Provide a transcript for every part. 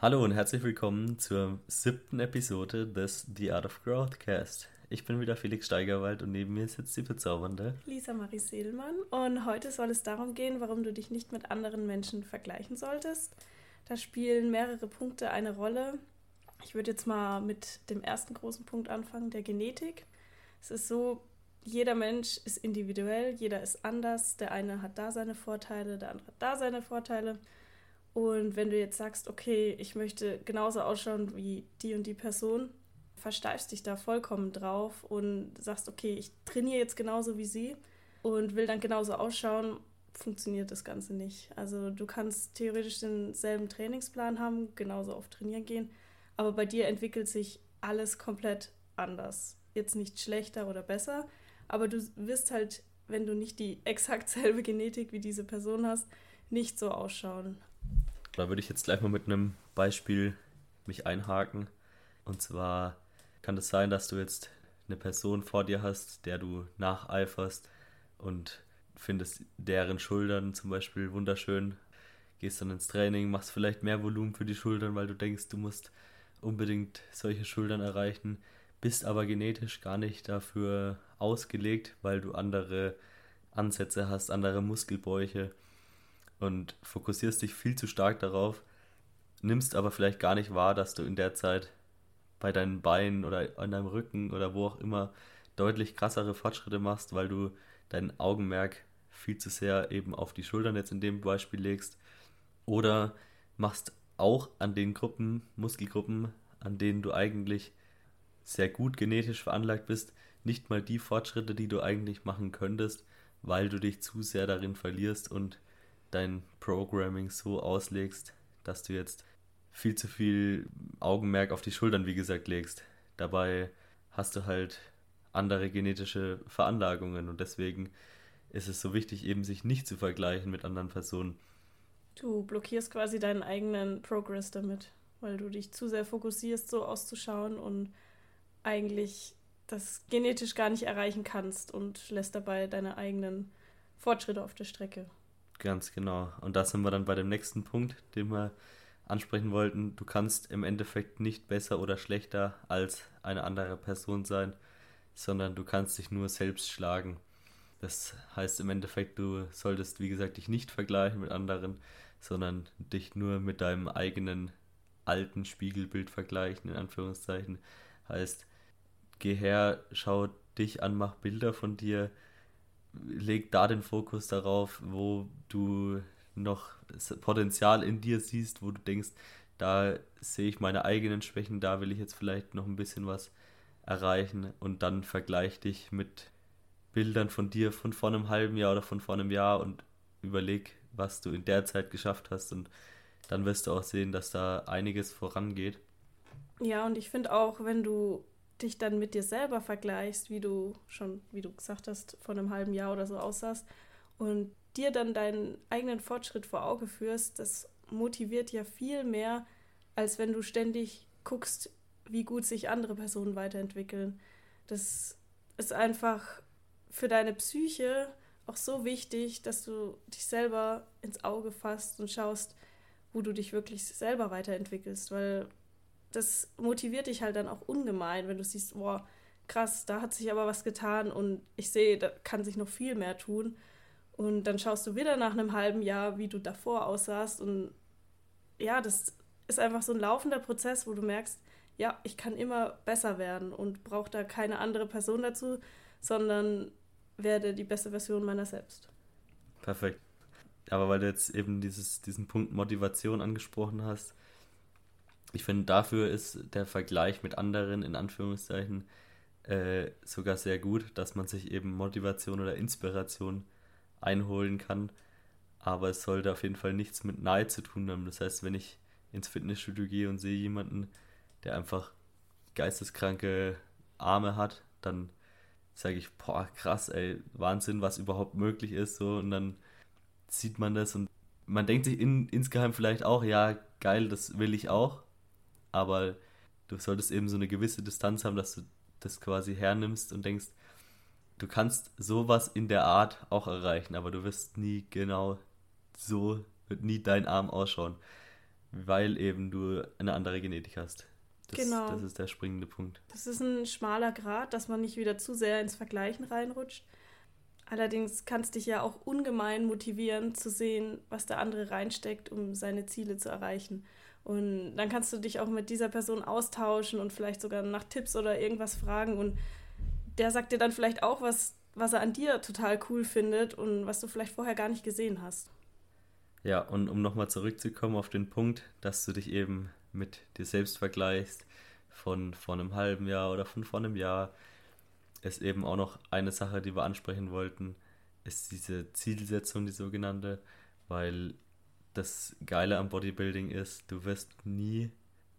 Hallo und herzlich willkommen zur siebten Episode des The Art of Growthcast. Ich bin wieder Felix Steigerwald und neben mir sitzt die bezaubernde Lisa Marie Seelmann. Und heute soll es darum gehen, warum du dich nicht mit anderen Menschen vergleichen solltest. Da spielen mehrere Punkte eine Rolle. Ich würde jetzt mal mit dem ersten großen Punkt anfangen, der Genetik. Es ist so, jeder Mensch ist individuell, jeder ist anders. Der eine hat da seine Vorteile, der andere hat da seine Vorteile. Und wenn du jetzt sagst, okay, ich möchte genauso ausschauen wie die und die Person, versteifst dich da vollkommen drauf und sagst, okay, ich trainiere jetzt genauso wie sie und will dann genauso ausschauen, funktioniert das Ganze nicht. Also du kannst theoretisch denselben Trainingsplan haben, genauso oft trainieren gehen, aber bei dir entwickelt sich alles komplett anders. Jetzt nicht schlechter oder besser, aber du wirst halt, wenn du nicht die exakt selbe Genetik wie diese Person hast, nicht so ausschauen. Da würde ich jetzt gleich mal mit einem Beispiel mich einhaken. Und zwar kann es sein, dass du jetzt eine Person vor dir hast, der du nacheiferst und findest deren Schultern zum Beispiel wunderschön, gehst dann ins Training, machst vielleicht mehr Volumen für die Schultern, weil du denkst, du musst unbedingt solche Schultern erreichen, bist aber genetisch gar nicht dafür ausgelegt, weil du andere Ansätze hast, andere Muskelbäuche und fokussierst dich viel zu stark darauf, nimmst aber vielleicht gar nicht wahr, dass du in der Zeit bei deinen Beinen oder an deinem Rücken oder wo auch immer deutlich krassere Fortschritte machst, weil du dein Augenmerk viel zu sehr eben auf die Schultern jetzt in dem Beispiel legst. Oder machst auch an den Gruppen, Muskelgruppen, an denen du eigentlich sehr gut genetisch veranlagt bist, nicht mal die Fortschritte, die du eigentlich machen könntest, weil du dich zu sehr darin verlierst und dein Programming so auslegst, dass du jetzt viel zu viel Augenmerk auf die Schultern, wie gesagt, legst. Dabei hast du halt andere genetische Veranlagungen und deswegen ist es so wichtig, eben sich nicht zu vergleichen mit anderen Personen. Du blockierst quasi deinen eigenen Progress damit, weil du dich zu sehr fokussierst, so auszuschauen und eigentlich das genetisch gar nicht erreichen kannst und lässt dabei deine eigenen Fortschritte auf der Strecke. Ganz genau. Und da sind wir dann bei dem nächsten Punkt, den wir ansprechen wollten. Du kannst im Endeffekt nicht besser oder schlechter als eine andere Person sein, sondern du kannst dich nur selbst schlagen. Das heißt im Endeffekt, du solltest, wie gesagt, dich nicht vergleichen mit anderen, sondern dich nur mit deinem eigenen alten Spiegelbild vergleichen, in Anführungszeichen. Heißt, geh her, schau dich an, mach Bilder von dir, leg da den Fokus darauf, wo du noch Potenzial in dir siehst, wo du denkst, da sehe ich meine eigenen Schwächen, da will ich jetzt vielleicht noch ein bisschen was erreichen und dann vergleich dich mit Bildern von dir von vor einem halben Jahr oder von vor einem Jahr und überleg, was du in der Zeit geschafft hast und dann wirst du auch sehen, dass da einiges vorangeht. Ja, und ich finde auch, wenn du dich dann mit dir selber vergleichst, wie du schon, wie du gesagt hast, vor einem halben Jahr oder so aussahst und dir dann deinen eigenen Fortschritt vor Auge führst, das motiviert ja viel mehr, als wenn du ständig guckst, wie gut sich andere Personen weiterentwickeln. Das ist einfach für deine Psyche auch so wichtig, dass du dich selber ins Auge fasst und schaust, wo du dich wirklich selber weiterentwickelst, weil das motiviert dich halt dann auch ungemein, wenn du siehst, boah, krass, da hat sich aber was getan und ich sehe, da kann sich noch viel mehr tun. Und dann schaust du wieder nach einem halben Jahr, wie du davor aussahst. Und ja, das ist einfach so ein laufender Prozess, wo du merkst, ja, ich kann immer besser werden und brauche da keine andere Person dazu, sondern werde die beste Version meiner selbst. Perfekt. Aber weil du jetzt eben dieses, diesen Punkt Motivation angesprochen hast, ich finde, dafür ist der Vergleich mit anderen, in Anführungszeichen, äh, sogar sehr gut, dass man sich eben Motivation oder Inspiration einholen kann. Aber es sollte auf jeden Fall nichts mit Neid zu tun haben. Das heißt, wenn ich ins Fitnessstudio gehe und sehe jemanden, der einfach geisteskranke Arme hat, dann sage ich, boah, krass, ey, Wahnsinn, was überhaupt möglich ist. So, und dann sieht man das und man denkt sich in, insgeheim vielleicht auch, ja, geil, das will ich auch. Aber du solltest eben so eine gewisse Distanz haben, dass du das quasi hernimmst und denkst, du kannst sowas in der Art auch erreichen, aber du wirst nie genau so, wird nie dein Arm ausschauen. weil eben du eine andere Genetik hast. Das, genau. Das ist der springende Punkt. Das ist ein schmaler Grad, dass man nicht wieder zu sehr ins Vergleichen reinrutscht. Allerdings kann es dich ja auch ungemein motivieren, zu sehen, was der andere reinsteckt, um seine Ziele zu erreichen. Und dann kannst du dich auch mit dieser Person austauschen und vielleicht sogar nach Tipps oder irgendwas fragen. Und der sagt dir dann vielleicht auch was, was er an dir total cool findet und was du vielleicht vorher gar nicht gesehen hast. Ja, und um nochmal zurückzukommen auf den Punkt, dass du dich eben mit dir selbst vergleichst von vor einem halben Jahr oder von vor einem Jahr, ist eben auch noch eine Sache, die wir ansprechen wollten, ist diese Zielsetzung, die sogenannte, weil das Geile am Bodybuilding ist, du wirst nie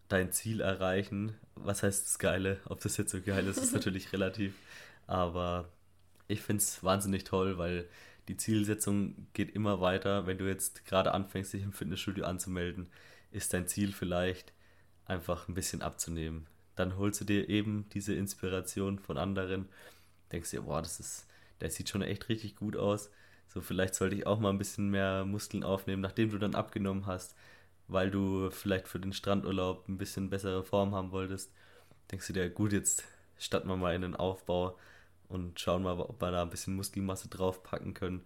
dein Ziel erreichen. Was heißt das Geile? Ob das jetzt so geil ist, ist natürlich relativ. Aber ich finde es wahnsinnig toll, weil die Zielsetzung geht immer weiter. Wenn du jetzt gerade anfängst, dich im Fitnessstudio anzumelden, ist dein Ziel vielleicht einfach ein bisschen abzunehmen. Dann holst du dir eben diese Inspiration von anderen, denkst dir, boah, das ist, der sieht schon echt richtig gut aus. So, vielleicht sollte ich auch mal ein bisschen mehr Muskeln aufnehmen, nachdem du dann abgenommen hast, weil du vielleicht für den Strandurlaub ein bisschen bessere Form haben wolltest. Denkst du dir, gut, jetzt starten wir mal in den Aufbau und schauen mal, ob wir da ein bisschen Muskelmasse draufpacken können.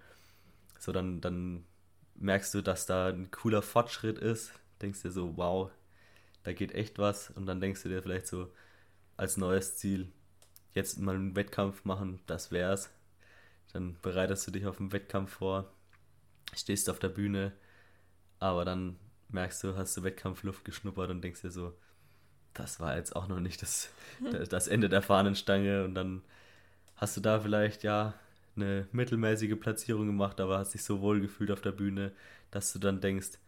So, dann, dann merkst du, dass da ein cooler Fortschritt ist. Denkst dir so, wow, da geht echt was. Und dann denkst du dir vielleicht so als neues Ziel, jetzt mal einen Wettkampf machen, das wär's. Dann bereitest du dich auf einen Wettkampf vor, stehst auf der Bühne, aber dann merkst du, hast du Wettkampfluft geschnuppert und denkst dir so, das war jetzt auch noch nicht das, das Ende der Fahnenstange und dann hast du da vielleicht ja eine mittelmäßige Platzierung gemacht, aber hast dich so wohl gefühlt auf der Bühne, dass du dann denkst,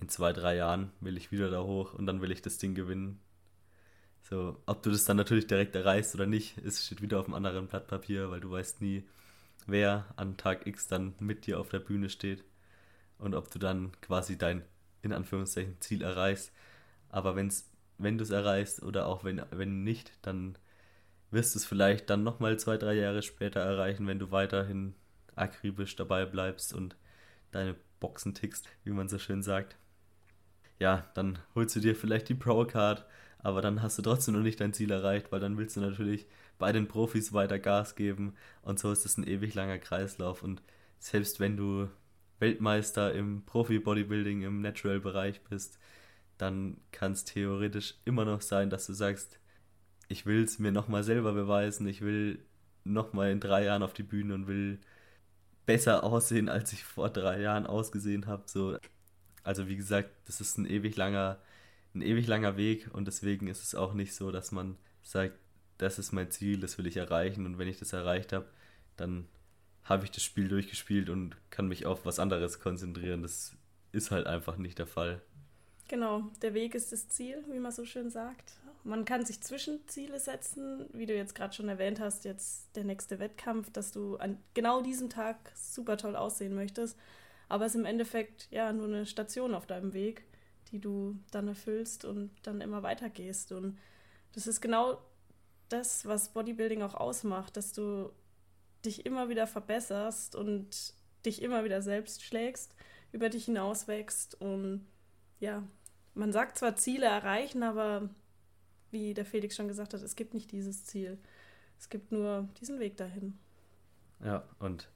in zwei, drei Jahren will ich wieder da hoch und dann will ich das Ding gewinnen. So, ob du das dann natürlich direkt erreichst oder nicht, es steht wieder auf einem anderen Blatt Papier, weil du weißt nie, wer an Tag X dann mit dir auf der Bühne steht und ob du dann quasi dein, in Anführungszeichen, Ziel erreichst. Aber wenn's, wenn du es erreichst oder auch wenn, wenn nicht, dann wirst du es vielleicht dann nochmal zwei, drei Jahre später erreichen, wenn du weiterhin akribisch dabei bleibst und deine Boxen tickst, wie man so schön sagt. Ja, dann holst du dir vielleicht die Pro Card, aber dann hast du trotzdem noch nicht dein Ziel erreicht, weil dann willst du natürlich bei den Profis weiter Gas geben. Und so ist es ein ewig langer Kreislauf. Und selbst wenn du Weltmeister im Profi-Bodybuilding im Natural-Bereich bist, dann kann es theoretisch immer noch sein, dass du sagst, ich will es mir nochmal selber beweisen, ich will nochmal in drei Jahren auf die Bühne und will besser aussehen, als ich vor drei Jahren ausgesehen habe. So, also wie gesagt, das ist ein ewig langer, ein ewig langer Weg und deswegen ist es auch nicht so, dass man sagt, das ist mein Ziel, das will ich erreichen und wenn ich das erreicht habe, dann habe ich das Spiel durchgespielt und kann mich auf was anderes konzentrieren. Das ist halt einfach nicht der Fall. Genau, der Weg ist das Ziel, wie man so schön sagt. Man kann sich Zwischenziele setzen, wie du jetzt gerade schon erwähnt hast, jetzt der nächste Wettkampf, dass du an genau diesem Tag super toll aussehen möchtest. Aber es ist im Endeffekt ja nur eine Station auf deinem Weg, die du dann erfüllst und dann immer weitergehst. Und das ist genau das, was Bodybuilding auch ausmacht, dass du dich immer wieder verbesserst und dich immer wieder selbst schlägst, über dich hinauswächst und ja, man sagt zwar Ziele erreichen, aber wie der Felix schon gesagt hat, es gibt nicht dieses Ziel. Es gibt nur diesen Weg dahin. Ja, und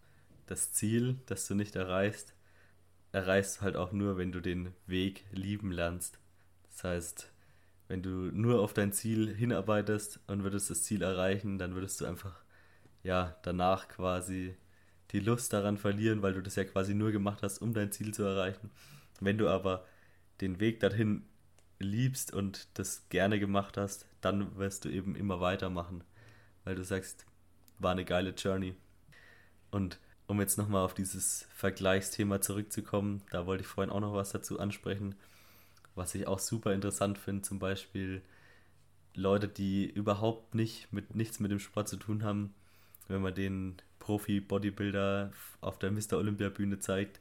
das Ziel, das du nicht erreichst, erreichst du halt auch nur, wenn du den Weg lieben lernst. Das heißt, wenn du nur auf dein Ziel hinarbeitest und würdest das Ziel erreichen, dann würdest du einfach ja danach quasi die Lust daran verlieren, weil du das ja quasi nur gemacht hast, um dein Ziel zu erreichen. Wenn du aber den Weg dorthin liebst und das gerne gemacht hast, dann wirst du eben immer weitermachen, weil du sagst, war eine geile Journey. Und um jetzt nochmal auf dieses Vergleichsthema zurückzukommen, da wollte ich vorhin auch noch was dazu ansprechen, was ich auch super interessant finde, zum Beispiel Leute, die überhaupt nicht mit nichts mit dem Sport zu tun haben, wenn man den Profi-Bodybuilder auf der Mr. Olympia Bühne zeigt,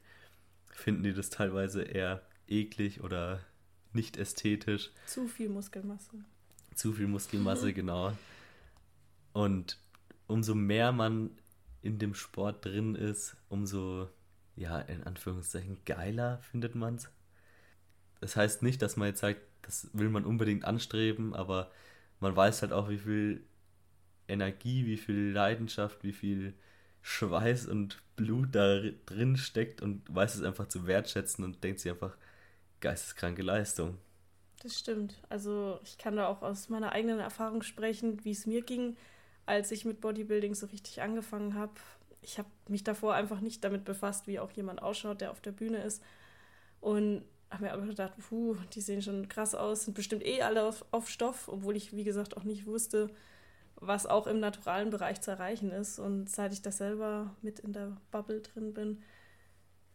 finden die das teilweise eher eklig oder nicht ästhetisch. Zu viel Muskelmasse. Zu viel Muskelmasse, genau. Und umso mehr man in dem Sport drin ist, umso, ja, in Anführungszeichen geiler findet man es. das heißt nicht, dass man jetzt sagt, das will man unbedingt anstreben, aber man weiß halt auch, wie viel Energie, wie viel Leidenschaft, wie viel Schweiß und Blut da drin steckt und weiß es einfach zu wertschätzen und denkt sich einfach, geisteskranke Leistung. Das stimmt. Also ich kann da auch aus meiner eigenen Erfahrung sprechen, wie es mir ging, als ich mit Bodybuilding so richtig angefangen habe. Ich habe mich davor einfach nicht damit befasst, wie auch jemand ausschaut, der auf der Bühne ist. Und habe mir aber gedacht, puh, die sehen schon krass aus, sind bestimmt eh alle auf, auf Stoff, obwohl ich, wie gesagt, auch nicht wusste, was auch im naturalen Bereich zu erreichen ist. Und seit ich das selber mit in der Bubble drin bin,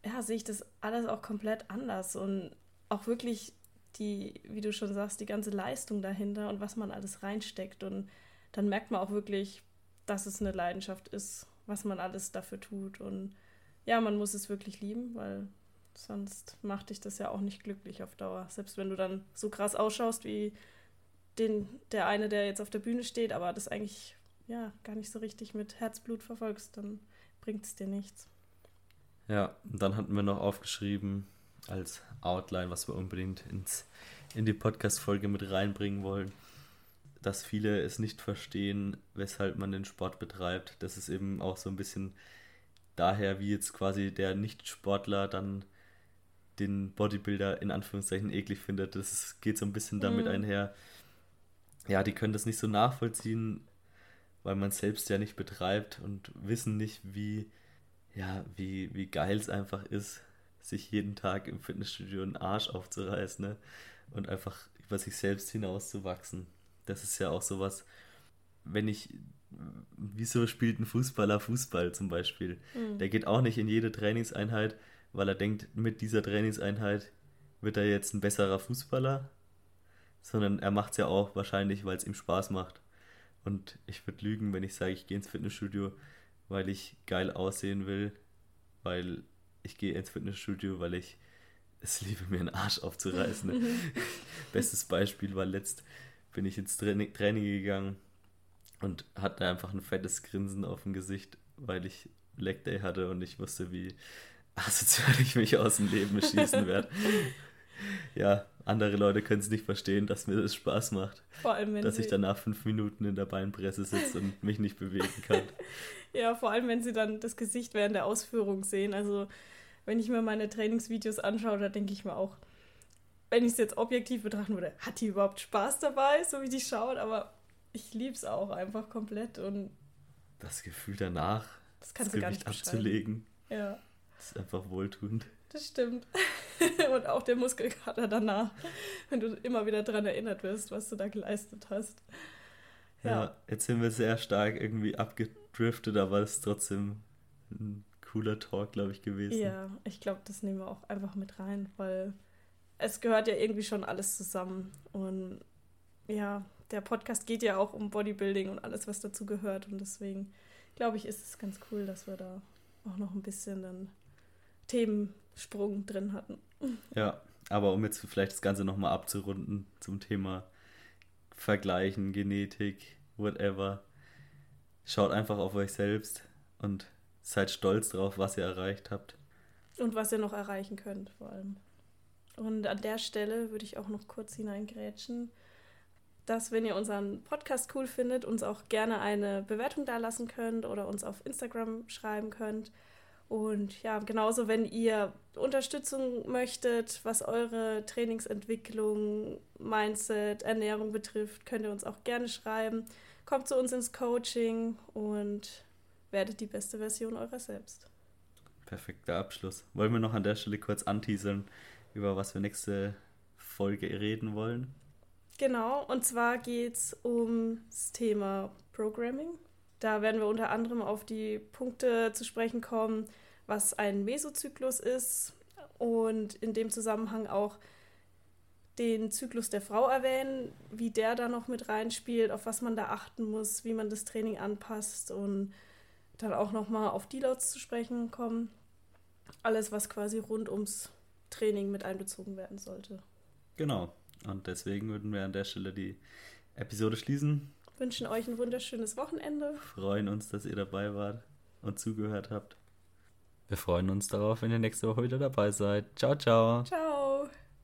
ja, sehe ich das alles auch komplett anders und auch wirklich die, wie du schon sagst, die ganze Leistung dahinter und was man alles reinsteckt. Und dann merkt man auch wirklich, dass es eine Leidenschaft ist, was man alles dafür tut. Und ja, man muss es wirklich lieben, weil sonst macht dich das ja auch nicht glücklich auf Dauer. Selbst wenn du dann so krass ausschaust wie den, der eine, der jetzt auf der Bühne steht, aber das eigentlich ja gar nicht so richtig mit Herzblut verfolgst, dann bringt es dir nichts. Ja, dann hatten wir noch aufgeschrieben als Outline, was wir unbedingt ins, in die Podcast-Folge mit reinbringen wollen, dass viele es nicht verstehen, weshalb man den Sport betreibt. Das ist eben auch so ein bisschen daher, wie jetzt quasi der Nicht-Sportler dann den Bodybuilder in Anführungszeichen eklig findet. Das geht so ein bisschen damit mhm. einher, ja, die können das nicht so nachvollziehen, weil man es selbst ja nicht betreibt und wissen nicht, wie, ja, wie, wie geil es einfach ist, sich jeden Tag im Fitnessstudio einen Arsch aufzureißen ne? und einfach über sich selbst hinauszuwachsen. Das ist ja auch sowas, wenn ich, wieso spielt ein Fußballer Fußball zum Beispiel? Mhm. Der geht auch nicht in jede Trainingseinheit, weil er denkt, mit dieser Trainingseinheit wird er jetzt ein besserer Fußballer, sondern er macht es ja auch wahrscheinlich, weil es ihm Spaß macht. Und ich würde lügen, wenn ich sage, ich gehe ins Fitnessstudio, weil ich geil aussehen will, weil ich gehe ins Fitnessstudio, weil ich es liebe, mir einen Arsch aufzureißen. Bestes Beispiel war letzt, bin ich ins Training, Training gegangen und hatte einfach ein fettes Grinsen auf dem Gesicht, weil ich Leg Day hatte und ich wusste, wie asozial ich mich aus dem Leben schießen werde. ja, andere Leute können es nicht verstehen, dass mir das Spaß macht. Vor allem, wenn dass ich danach fünf Minuten in der Beinpresse sitze und mich nicht bewegen kann. ja, vor allem, wenn sie dann das Gesicht während der Ausführung sehen. Also, wenn ich mir meine Trainingsvideos anschaue, da denke ich mir auch, wenn ich es jetzt objektiv betrachten würde, hat die überhaupt Spaß dabei, so wie die schaut? Aber ich liebe es auch einfach komplett und. Das Gefühl danach, das, das Gewicht abzulegen. Ja. Das ist einfach wohltuend. Das stimmt. Und auch der Muskelkater danach, wenn du immer wieder daran erinnert wirst, was du da geleistet hast. Ja. ja, jetzt sind wir sehr stark irgendwie abgedriftet, aber es ist trotzdem ein cooler Talk, glaube ich, gewesen. Ja, ich glaube, das nehmen wir auch einfach mit rein, weil es gehört ja irgendwie schon alles zusammen. Und ja, der Podcast geht ja auch um Bodybuilding und alles, was dazu gehört. Und deswegen glaube ich, ist es ganz cool, dass wir da auch noch ein bisschen dann Themensprung drin hatten. Ja, aber um jetzt vielleicht das Ganze nochmal abzurunden zum Thema Vergleichen, Genetik, whatever. Schaut einfach auf euch selbst und seid stolz drauf, was ihr erreicht habt. Und was ihr noch erreichen könnt, vor allem. Und an der Stelle würde ich auch noch kurz hineingrätschen, dass, wenn ihr unseren Podcast cool findet, uns auch gerne eine Bewertung dalassen könnt oder uns auf Instagram schreiben könnt. Und ja, genauso, wenn ihr Unterstützung möchtet, was eure Trainingsentwicklung, Mindset, Ernährung betrifft, könnt ihr uns auch gerne schreiben. Kommt zu uns ins Coaching und werdet die beste Version eurer selbst. Perfekter Abschluss. Wollen wir noch an der Stelle kurz anteasern, über was wir nächste Folge reden wollen? Genau, und zwar geht es ums Thema Programming. Da werden wir unter anderem auf die Punkte zu sprechen kommen, was ein Mesozyklus ist und in dem Zusammenhang auch den Zyklus der Frau erwähnen, wie der da noch mit reinspielt, auf was man da achten muss, wie man das Training anpasst und dann auch nochmal auf Deloads zu sprechen kommen. Alles, was quasi rund ums Training mit einbezogen werden sollte. Genau. Und deswegen würden wir an der Stelle die Episode schließen. Wünschen euch ein wunderschönes Wochenende. Freuen uns, dass ihr dabei wart und zugehört habt. Wir freuen uns darauf, wenn ihr nächste Woche wieder dabei seid. Ciao, ciao. Ciao.